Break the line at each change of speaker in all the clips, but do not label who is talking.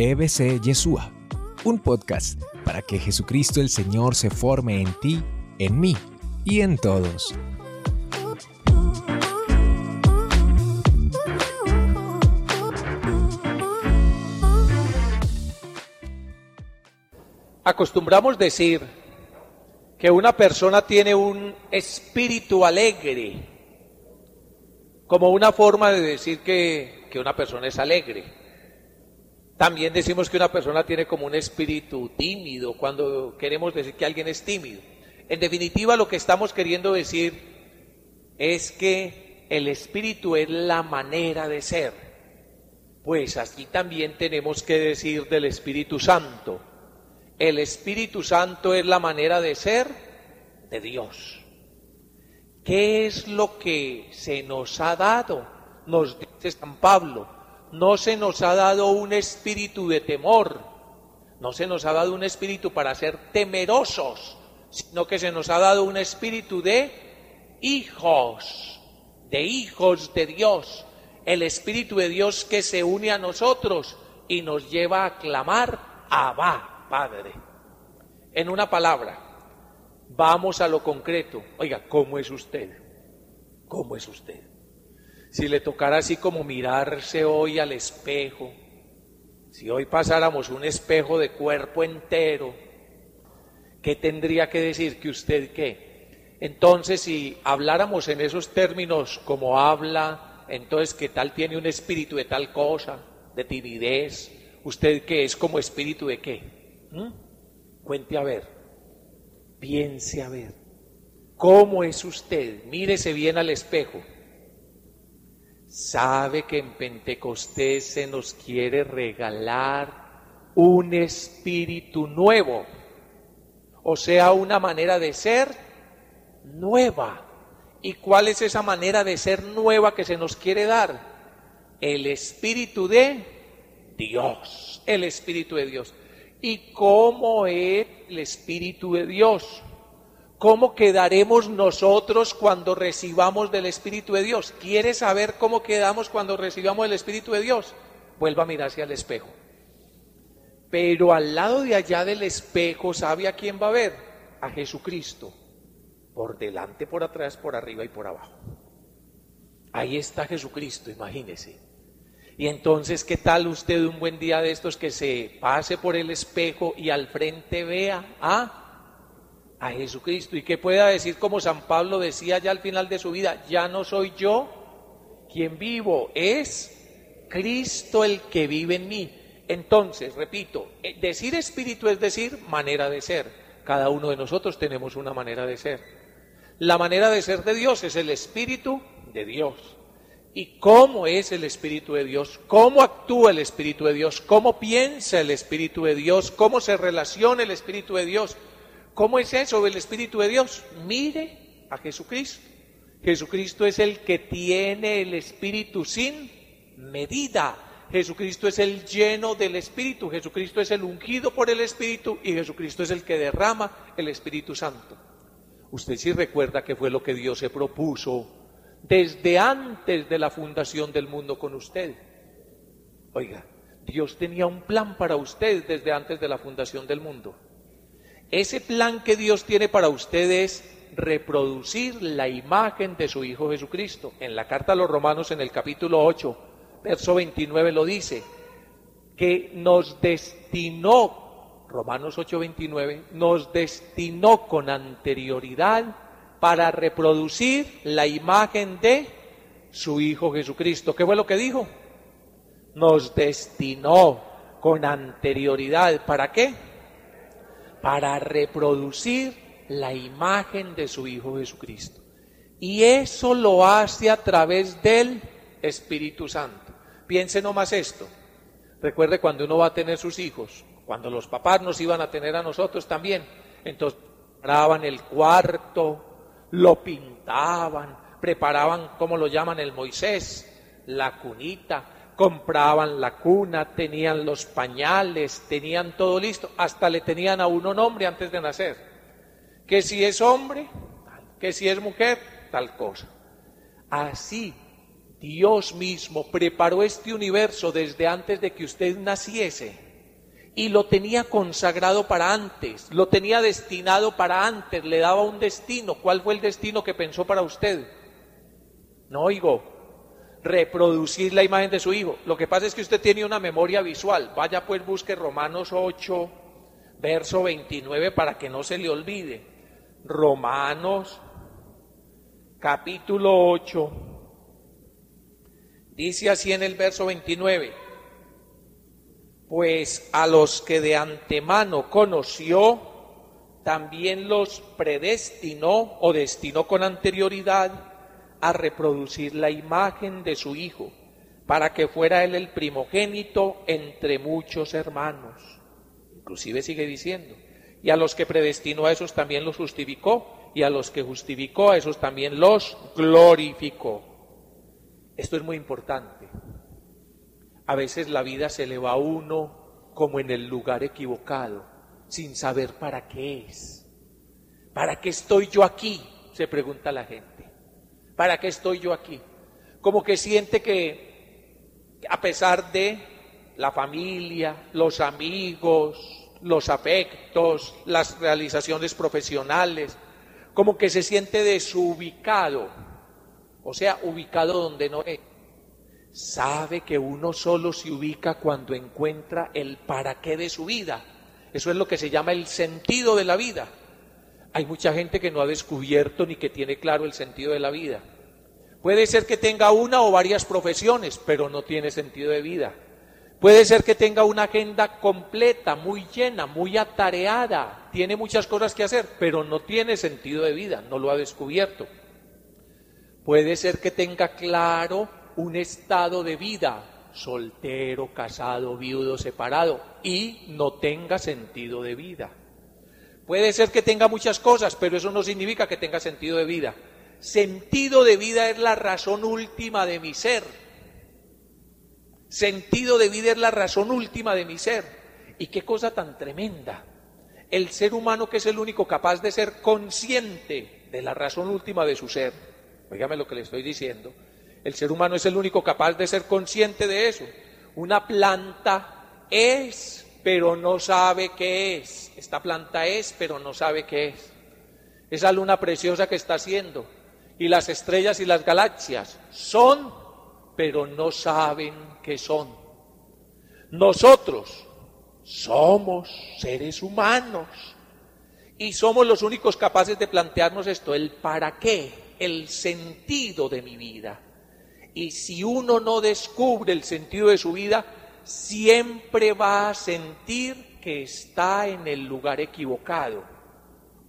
EBC Yeshua, un podcast para que Jesucristo el Señor se forme en ti, en mí y en todos.
Acostumbramos decir que una persona tiene un espíritu alegre, como una forma de decir que, que una persona es alegre. También decimos que una persona tiene como un espíritu tímido cuando queremos decir que alguien es tímido. En definitiva, lo que estamos queriendo decir es que el espíritu es la manera de ser. Pues aquí también tenemos que decir del Espíritu Santo. El Espíritu Santo es la manera de ser de Dios. ¿Qué es lo que se nos ha dado? Nos dice San Pablo no se nos ha dado un espíritu de temor, no se nos ha dado un espíritu para ser temerosos, sino que se nos ha dado un espíritu de hijos, de hijos de Dios, el espíritu de Dios que se une a nosotros y nos lleva a clamar, Abba, Padre. En una palabra, vamos a lo concreto. Oiga, ¿cómo es usted? ¿Cómo es usted? Si le tocara así como mirarse hoy al espejo, si hoy pasáramos un espejo de cuerpo entero, ¿qué tendría que decir que usted qué? Entonces, si habláramos en esos términos como habla, entonces, ¿qué tal tiene un espíritu de tal cosa, de timidez? ¿Usted qué es como espíritu de qué? ¿Mm? Cuente a ver, piense a ver, ¿cómo es usted? Mírese bien al espejo sabe que en Pentecostés se nos quiere regalar un espíritu nuevo, o sea, una manera de ser nueva. ¿Y cuál es esa manera de ser nueva que se nos quiere dar? El espíritu de Dios, el espíritu de Dios. ¿Y cómo es el espíritu de Dios? ¿Cómo quedaremos nosotros cuando recibamos del Espíritu de Dios? ¿Quiere saber cómo quedamos cuando recibamos el Espíritu de Dios? Vuelva a mirarse al espejo. Pero al lado de allá del espejo, ¿sabe a quién va a ver? A Jesucristo. Por delante, por atrás, por arriba y por abajo. Ahí está Jesucristo, imagínese. Y entonces, ¿qué tal usted un buen día de estos que se pase por el espejo y al frente vea a a Jesucristo y que pueda decir como San Pablo decía ya al final de su vida, ya no soy yo quien vivo, es Cristo el que vive en mí. Entonces, repito, eh, decir espíritu es decir manera de ser. Cada uno de nosotros tenemos una manera de ser. La manera de ser de Dios es el espíritu de Dios. ¿Y cómo es el Espíritu de Dios? ¿Cómo actúa el Espíritu de Dios? ¿Cómo piensa el Espíritu de Dios? ¿Cómo se relaciona el Espíritu de Dios? ¿Cómo es eso del Espíritu de Dios? Mire a Jesucristo. Jesucristo es el que tiene el Espíritu sin medida. Jesucristo es el lleno del Espíritu. Jesucristo es el ungido por el Espíritu y Jesucristo es el que derrama el Espíritu Santo. Usted sí recuerda que fue lo que Dios se propuso desde antes de la fundación del mundo con usted. Oiga, Dios tenía un plan para usted desde antes de la fundación del mundo. Ese plan que Dios tiene para ustedes es reproducir la imagen de su Hijo Jesucristo. En la carta a los Romanos en el capítulo 8, verso 29 lo dice, que nos destinó, Romanos 8, 29, nos destinó con anterioridad para reproducir la imagen de su Hijo Jesucristo. ¿Qué fue lo que dijo? Nos destinó con anterioridad. ¿Para qué? Para reproducir la imagen de su Hijo Jesucristo. Y eso lo hace a través del Espíritu Santo. Piense nomás esto. Recuerde cuando uno va a tener sus hijos, cuando los papás nos iban a tener a nosotros también. Entonces preparaban el cuarto, lo pintaban, preparaban, como lo llaman el Moisés, la cunita, compraban la cuna, tenían los pañales, tenían todo listo, hasta le tenían a uno nombre antes de nacer. Que si es hombre, que si es mujer, tal cosa. Así Dios mismo preparó este universo desde antes de que usted naciese. y lo tenía consagrado para antes, lo tenía destinado para antes, le daba un destino. ¿Cuál fue el destino que pensó para usted? No oigo, reproducir la imagen de su hijo. Lo que pasa es que usted tiene una memoria visual. Vaya pues busque Romanos 8, verso 29 para que no se le olvide. Romanos capítulo 8. Dice así en el verso 29 pues a los que de antemano conoció, también los predestinó o destinó con anterioridad a reproducir la imagen de su Hijo, para que fuera él el primogénito entre muchos hermanos. Inclusive sigue diciendo, y a los que predestinó a esos también los justificó, y a los que justificó a esos también los glorificó. Esto es muy importante. A veces la vida se le va a uno como en el lugar equivocado, sin saber para qué es. ¿Para qué estoy yo aquí? Se pregunta la gente. ¿Para qué estoy yo aquí? Como que siente que a pesar de la familia, los amigos, los afectos, las realizaciones profesionales, como que se siente desubicado, o sea, ubicado donde no es sabe que uno solo se ubica cuando encuentra el para qué de su vida. Eso es lo que se llama el sentido de la vida. Hay mucha gente que no ha descubierto ni que tiene claro el sentido de la vida. Puede ser que tenga una o varias profesiones, pero no tiene sentido de vida. Puede ser que tenga una agenda completa, muy llena, muy atareada, tiene muchas cosas que hacer, pero no tiene sentido de vida, no lo ha descubierto. Puede ser que tenga claro un estado de vida, soltero, casado, viudo, separado, y no tenga sentido de vida. Puede ser que tenga muchas cosas, pero eso no significa que tenga sentido de vida. Sentido de vida es la razón última de mi ser. Sentido de vida es la razón última de mi ser. Y qué cosa tan tremenda. El ser humano que es el único capaz de ser consciente de la razón última de su ser. Óigame lo que le estoy diciendo el ser humano es el único capaz de ser consciente de eso. Una planta es, pero no sabe qué es. Esta planta es, pero no sabe qué es. Esa luna preciosa que está haciendo. Y las estrellas y las galaxias son, pero no saben qué son. Nosotros somos seres humanos y somos los únicos capaces de plantearnos esto, el para qué, el sentido de mi vida. Y si uno no descubre el sentido de su vida, siempre va a sentir que está en el lugar equivocado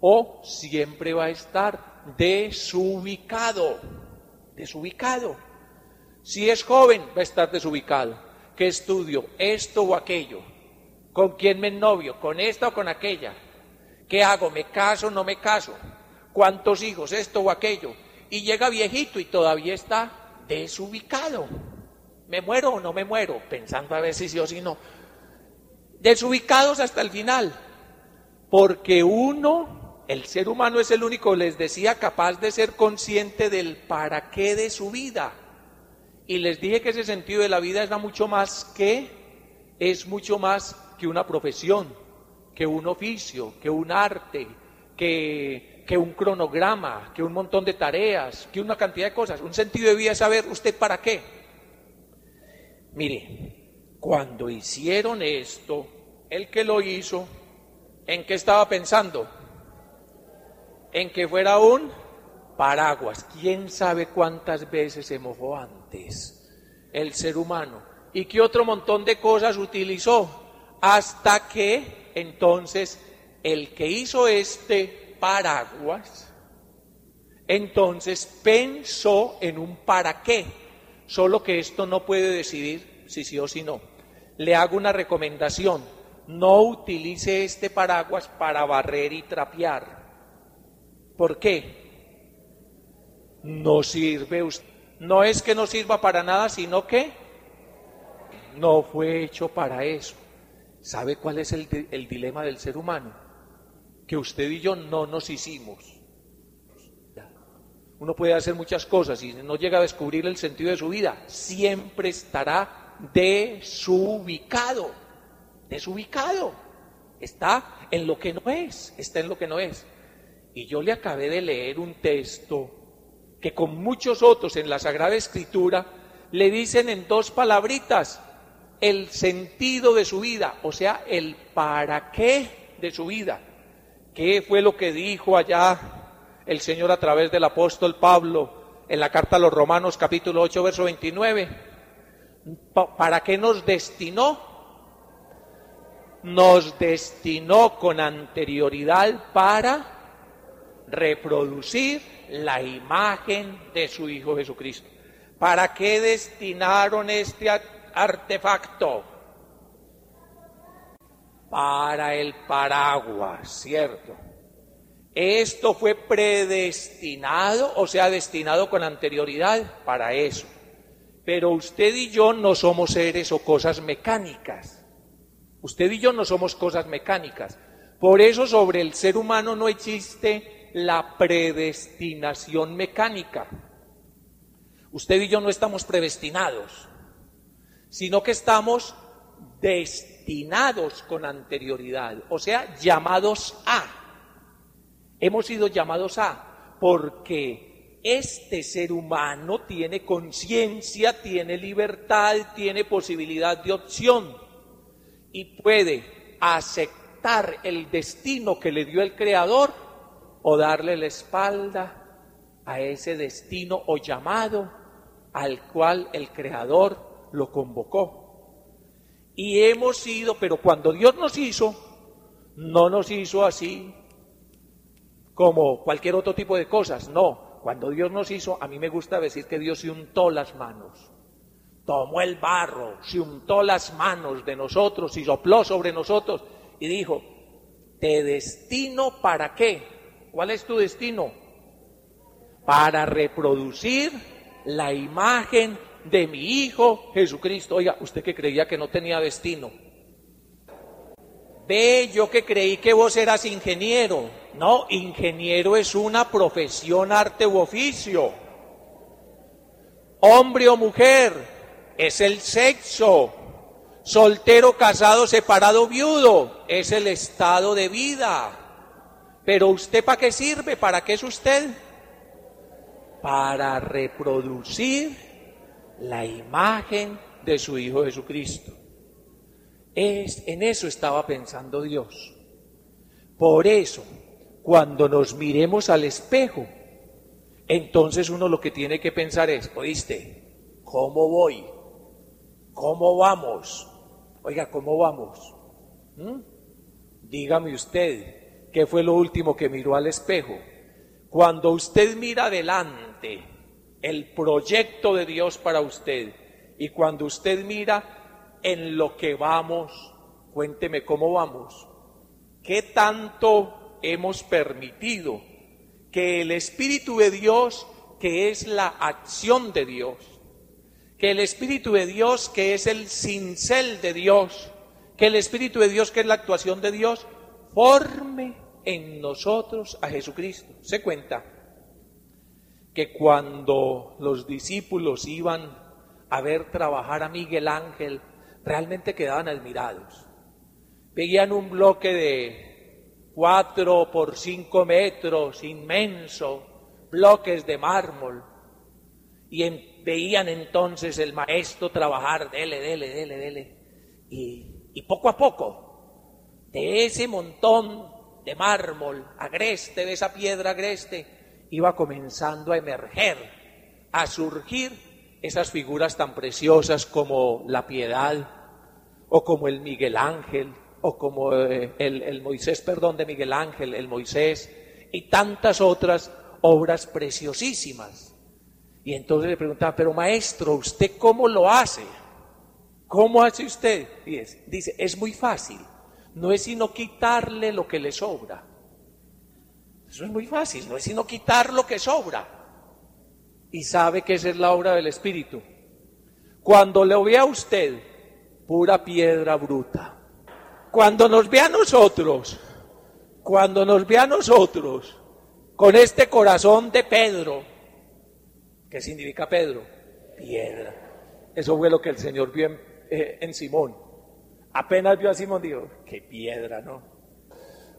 o siempre va a estar desubicado, desubicado. Si es joven, va a estar desubicado. ¿Qué estudio? Esto o aquello. ¿Con quién me novio? ¿Con esta o con aquella? ¿Qué hago? ¿Me caso o no me caso? ¿Cuántos hijos? Esto o aquello. Y llega viejito y todavía está desubicado. ¿Me muero o no me muero? Pensando a ver si sí o si no. Desubicados hasta el final. Porque uno, el ser humano es el único, les decía, capaz de ser consciente del para qué de su vida. Y les dije que ese sentido de la vida es mucho más que, es mucho más que una profesión, que un oficio, que un arte, que que un cronograma, que un montón de tareas, que una cantidad de cosas. Un sentido de vida es saber usted para qué. Mire, cuando hicieron esto, el que lo hizo, ¿en qué estaba pensando? En que fuera un paraguas. ¿Quién sabe cuántas veces se mojó antes el ser humano? ¿Y qué otro montón de cosas utilizó? Hasta que entonces el que hizo este paraguas, entonces pensó en un para qué, solo que esto no puede decidir si sí o si no. Le hago una recomendación, no utilice este paraguas para barrer y trapear. ¿Por qué? No sirve, no es que no sirva para nada, sino que no fue hecho para eso. ¿Sabe cuál es el, el dilema del ser humano? que usted y yo no nos hicimos. Uno puede hacer muchas cosas y no llega a descubrir el sentido de su vida, siempre estará desubicado. desubicado. Está en lo que no es, está en lo que no es. Y yo le acabé de leer un texto que con muchos otros en la Sagrada Escritura le dicen en dos palabritas el sentido de su vida, o sea, el para qué de su vida. ¿Qué fue lo que dijo allá el Señor a través del apóstol Pablo en la carta a los Romanos capítulo 8, verso 29? ¿Para qué nos destinó? Nos destinó con anterioridad para reproducir la imagen de su Hijo Jesucristo. ¿Para qué destinaron este artefacto? Para el paraguas, ¿cierto? Esto fue predestinado, o sea, destinado con anterioridad para eso. Pero usted y yo no somos seres o cosas mecánicas. Usted y yo no somos cosas mecánicas. Por eso sobre el ser humano no existe la predestinación mecánica. Usted y yo no estamos predestinados, sino que estamos destinados con anterioridad, o sea, llamados a. Hemos sido llamados a, porque este ser humano tiene conciencia, tiene libertad, tiene posibilidad de opción y puede aceptar el destino que le dio el Creador o darle la espalda a ese destino o llamado al cual el Creador lo convocó. Y hemos sido, pero cuando Dios nos hizo, no nos hizo así como cualquier otro tipo de cosas, no. Cuando Dios nos hizo, a mí me gusta decir que Dios se untó las manos, tomó el barro, se untó las manos de nosotros y sopló sobre nosotros y dijo, te destino para qué? ¿Cuál es tu destino? Para reproducir la imagen de mi Hijo Jesucristo. Oiga, usted que creía que no tenía destino. Ve, yo que creí que vos eras ingeniero. No, ingeniero es una profesión, arte u oficio. Hombre o mujer es el sexo. Soltero, casado, separado, viudo es el estado de vida. Pero usted para qué sirve? ¿Para qué es usted? Para reproducir la imagen de su Hijo Jesucristo. Es, en eso estaba pensando Dios. Por eso, cuando nos miremos al espejo, entonces uno lo que tiene que pensar es, oíste, ¿cómo voy? ¿Cómo vamos? Oiga, ¿cómo vamos? ¿Mm? Dígame usted, ¿Qué fue lo último que miró al espejo? Cuando usted mira adelante el proyecto de Dios para usted y cuando usted mira en lo que vamos, cuénteme cómo vamos. ¿Qué tanto hemos permitido que el Espíritu de Dios, que es la acción de Dios, que el Espíritu de Dios, que es el cincel de Dios, que el Espíritu de Dios, que es la actuación de Dios, forme en nosotros a Jesucristo. Se cuenta que cuando los discípulos iban a ver trabajar a Miguel Ángel, realmente quedaban admirados. Veían un bloque de cuatro por cinco metros, inmenso, bloques de mármol, y veían entonces el maestro trabajar, dele, dele, dele, dele, y, y poco a poco de ese montón de mármol agreste, de esa piedra agreste, iba comenzando a emerger, a surgir esas figuras tan preciosas como la piedad, o como el Miguel Ángel, o como eh, el, el Moisés, perdón, de Miguel Ángel, el Moisés, y tantas otras obras preciosísimas. Y entonces le preguntaba, pero maestro, ¿usted cómo lo hace? ¿Cómo hace usted? Y dice, es muy fácil no es sino quitarle lo que le sobra. Eso es muy fácil, no es sino quitar lo que sobra. Y sabe que esa es la obra del Espíritu. Cuando le vea a usted, pura piedra bruta. Cuando nos vea a nosotros, cuando nos vea a nosotros, con este corazón de Pedro, ¿qué significa Pedro? Piedra. Eso fue lo que el Señor vio en, eh, en Simón Apenas vio a Simón, dijo, qué piedra, ¿no?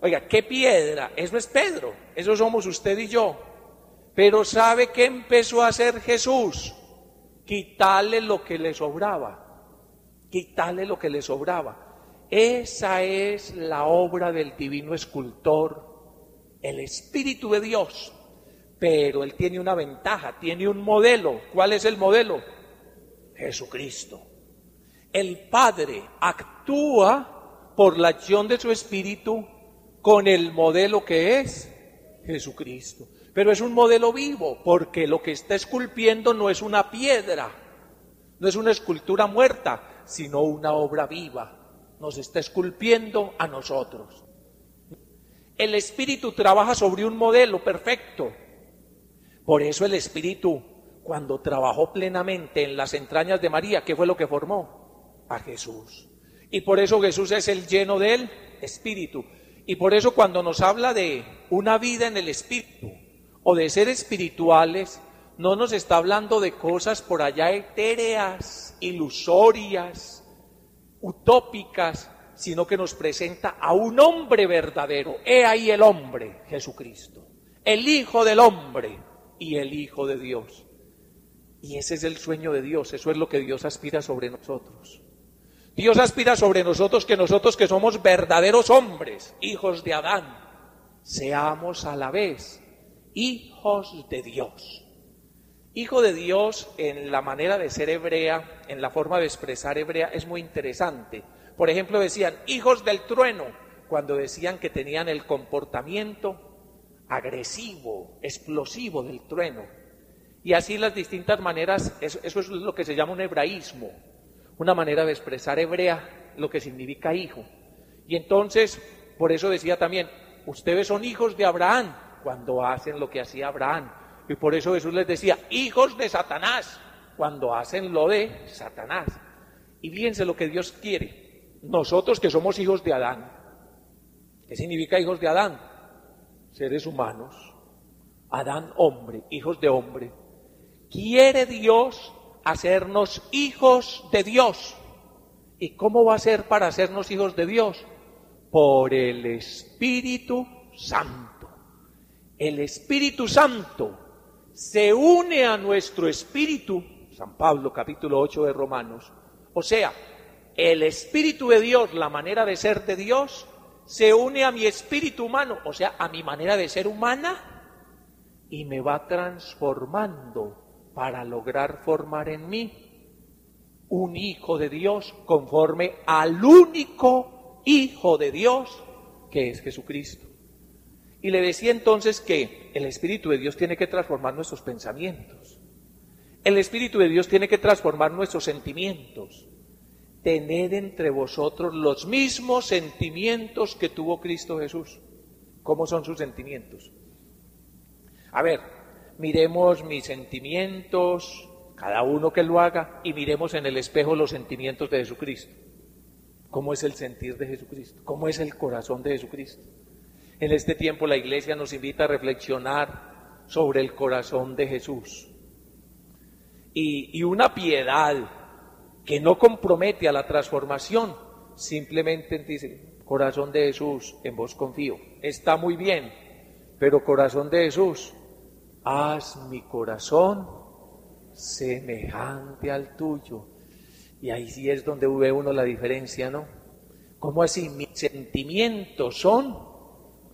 Oiga, qué piedra, eso es Pedro, eso somos usted y yo. Pero ¿sabe qué empezó a hacer Jesús? Quitarle lo que le sobraba, quitarle lo que le sobraba. Esa es la obra del divino escultor, el Espíritu de Dios. Pero Él tiene una ventaja, tiene un modelo. ¿Cuál es el modelo? Jesucristo. El Padre actúa por la acción de su Espíritu con el modelo que es Jesucristo. Pero es un modelo vivo, porque lo que está esculpiendo no es una piedra, no es una escultura muerta, sino una obra viva. Nos está esculpiendo a nosotros. El Espíritu trabaja sobre un modelo perfecto. Por eso el Espíritu, cuando trabajó plenamente en las entrañas de María, ¿qué fue lo que formó? A Jesús. Y por eso Jesús es el lleno del Espíritu. Y por eso cuando nos habla de una vida en el Espíritu o de ser espirituales, no nos está hablando de cosas por allá etéreas, ilusorias, utópicas, sino que nos presenta a un hombre verdadero. He ahí el hombre, Jesucristo, el Hijo del hombre y el Hijo de Dios. Y ese es el sueño de Dios, eso es lo que Dios aspira sobre nosotros. Dios aspira sobre nosotros que nosotros que somos verdaderos hombres, hijos de Adán, seamos a la vez hijos de Dios. Hijo de Dios en la manera de ser hebrea, en la forma de expresar hebrea, es muy interesante. Por ejemplo, decían hijos del trueno, cuando decían que tenían el comportamiento agresivo, explosivo del trueno. Y así las distintas maneras, eso, es lo que se llama un hebraísmo, una manera de expresar hebrea lo que significa hijo. Y entonces, por eso decía también, ustedes son hijos de Abraham cuando hacen lo que hacía Abraham. Y por eso Jesús les decía, hijos de Satanás, cuando hacen lo de Satanás. Y fíjense lo que Dios quiere. Nosotros que somos hijos de Adán. ¿Qué significa hijos de Adán? Seres humanos. Adán hombre, hijos de hombre. Quiere Dios hacernos hijos de Dios. ¿Y cómo va a ser para hacernos hijos de Dios? Por el Espíritu Santo. El Espíritu Santo se une a nuestro espíritu, San Pablo capítulo 8 de Romanos. O sea, el Espíritu de Dios, la manera de ser de Dios, se une a mi espíritu humano, o sea, a mi manera de ser humana, y me va transformando para lograr formar en mí un hijo de Dios conforme al único hijo de Dios que es Jesucristo. Y le decía entonces que el Espíritu de Dios tiene que transformar nuestros pensamientos. El Espíritu de Dios tiene que transformar nuestros sentimientos. Tened entre vosotros los mismos sentimientos que tuvo Cristo Jesús. ¿Cómo son sus sentimientos? A ver, miremos mis sentimientos, cada uno que lo haga, y miremos en el espejo los sentimientos de Jesucristo. ¿Cómo es el sentir de Jesucristo? ¿Cómo es el corazón de Jesucristo? En este tiempo la iglesia nos invita a reflexionar sobre el corazón de Jesús. Y, una piedad que no compromete a la transformación, simplemente dice, corazón de Jesús, en vos confío. Está muy bien, pero corazón de Jesús, haz mi corazón semejante al tuyo. Y ahí sí es donde ve uno la diferencia, ¿no? ¿Cómo así? Mis sentimientos son,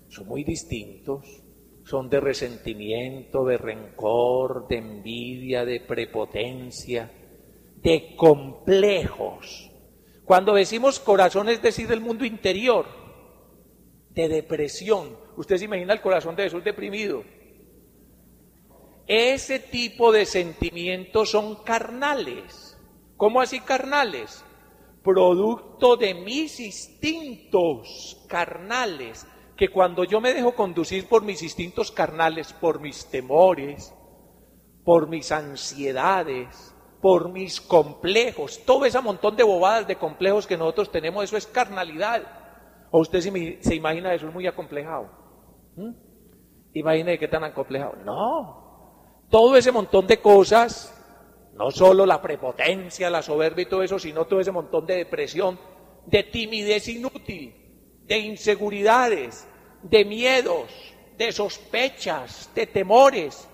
son muy distintos. Son de resentimiento, de rencor, de envidia, de prepotencia, de complejos. Cuando decimos corazón es decir el mundo interior, de depresión. Usted se imagina el corazón de Jesús deprimido. Ese tipo de sentimientos son carnales. ¿Cómo así carnales? Producto de mis instintos carnales, que cuando yo me dejo conducir por mis instintos carnales, por mis temores, por mis ansiedades, por mis complejos, todo ese montón de bobadas, de complejos que nosotros tenemos, eso es carnalidad. ¿O usted se, imagina eso es muy acomplejado? ¿Mm? Imagina qué tan acomplejado. No, todo ese montón de cosas, no solo la prepotencia, la soberbia y todo eso, sino todo ese montón de depresión, de timidez inútil, de inseguridades, de miedos, de sospechas, de temores.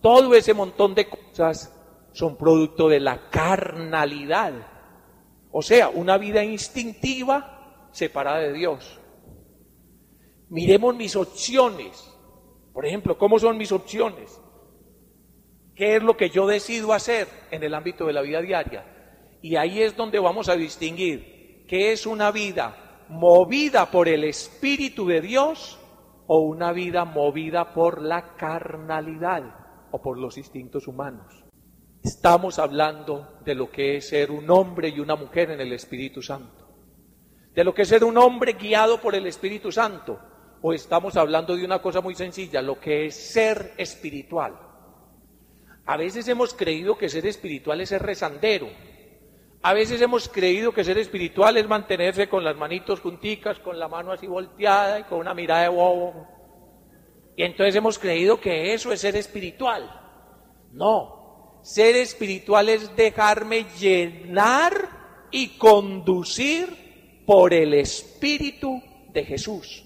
Todo ese montón de cosas son producto de la carnalidad. O sea, una vida instintiva separada de Dios. Miremos mis opciones. Por ejemplo, ¿cómo son mis opciones? ¿Qué es lo que yo decido hacer en el ámbito de la vida diaria? Y ahí es donde vamos a distinguir qué es una vida movida por el Espíritu de Dios o una vida movida por la carnalidad o por los instintos humanos. Estamos hablando de lo que es ser un hombre y una mujer en el Espíritu Santo. De lo que es ser un hombre guiado por el Espíritu Santo. O estamos hablando de una cosa muy sencilla, lo que es ser espiritual. A veces hemos creído que ser espiritual es ser rezandero. A veces hemos creído que ser espiritual es mantenerse con las manitos junticas, con la mano así volteada y con una mirada de bobo. Y entonces hemos creído que eso es ser espiritual. No, ser espiritual es dejarme llenar y conducir por el Espíritu de Jesús.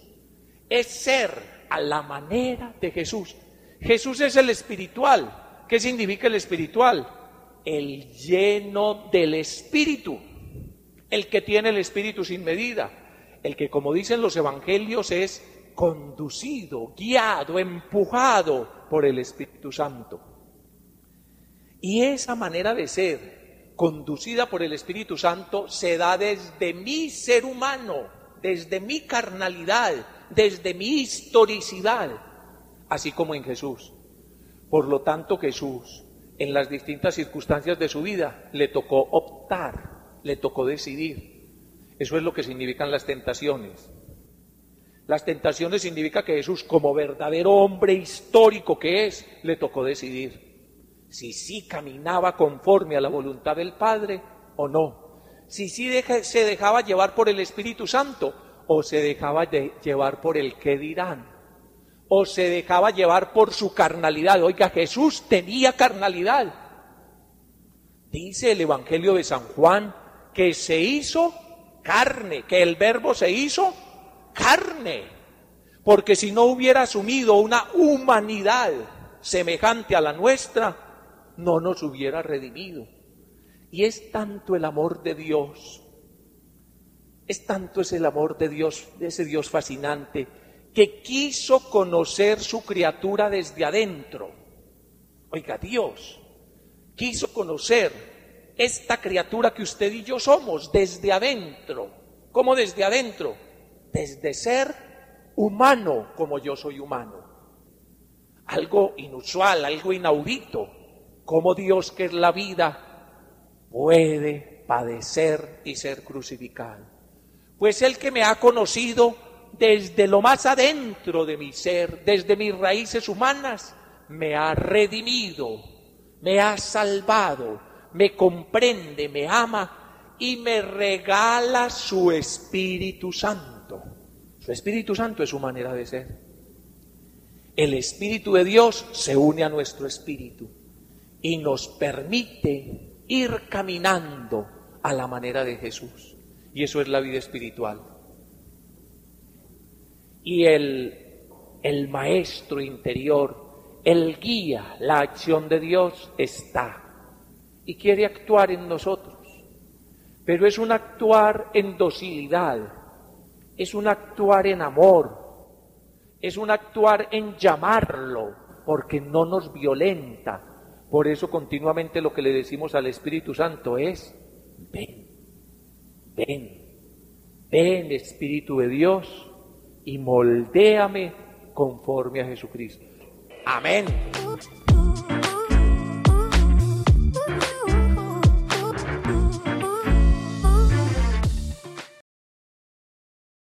Es ser a la manera de Jesús. Jesús es el espiritual. ¿Qué significa el espiritual? El lleno del Espíritu. El que tiene el Espíritu sin medida. El que, como dicen los evangelios, es conducido, guiado, empujado por el Espíritu Santo. Y esa manera de ser, conducida por el Espíritu Santo, se da desde mi ser humano, desde mi carnalidad, desde mi historicidad, así como en Jesús. Por lo tanto, Jesús, en las distintas circunstancias de su vida, le tocó optar, le tocó decidir. Eso es lo que significan las tentaciones. Las tentaciones significa que Jesús, como verdadero hombre histórico que es, le tocó decidir si sí caminaba conforme a la voluntad del Padre o no. Si sí se dejaba llevar por el Espíritu Santo o se dejaba llevar por el que dirán. O se dejaba llevar por su carnalidad. Oiga, Jesús tenía carnalidad. Dice el Evangelio de San Juan que se hizo carne, que el verbo se hizo carne, porque si no hubiera asumido una humanidad semejante a la nuestra, no nos hubiera redimido. Y es tanto el amor de Dios, es tanto es el amor de Dios, de ese Dios fascinante, que quiso conocer su criatura desde adentro. Oiga, Dios quiso conocer esta criatura que usted y yo somos desde adentro. ¿Cómo desde adentro? desde ser humano como yo soy humano. Algo inusual, algo inaudito, como Dios que es la vida puede padecer y ser crucificado. Pues el que me ha conocido desde lo más adentro de mi ser, desde mis raíces humanas, me ha redimido, me ha salvado, me comprende, me ama y me regala su Espíritu Santo. Su Espíritu Santo es su manera de ser. El Espíritu de Dios se une a nuestro espíritu y nos permite ir caminando a la manera de Jesús. Y eso es la vida espiritual. Y el, el maestro interior, el guía, la acción de Dios está y quiere actuar en nosotros. Pero es un actuar en docilidad, es un actuar en amor, es un actuar en llamarlo, porque no nos violenta. Por eso continuamente lo que le decimos al Espíritu Santo es, ven, ven, ven Espíritu de Dios y moldéame conforme a Jesucristo. Amén.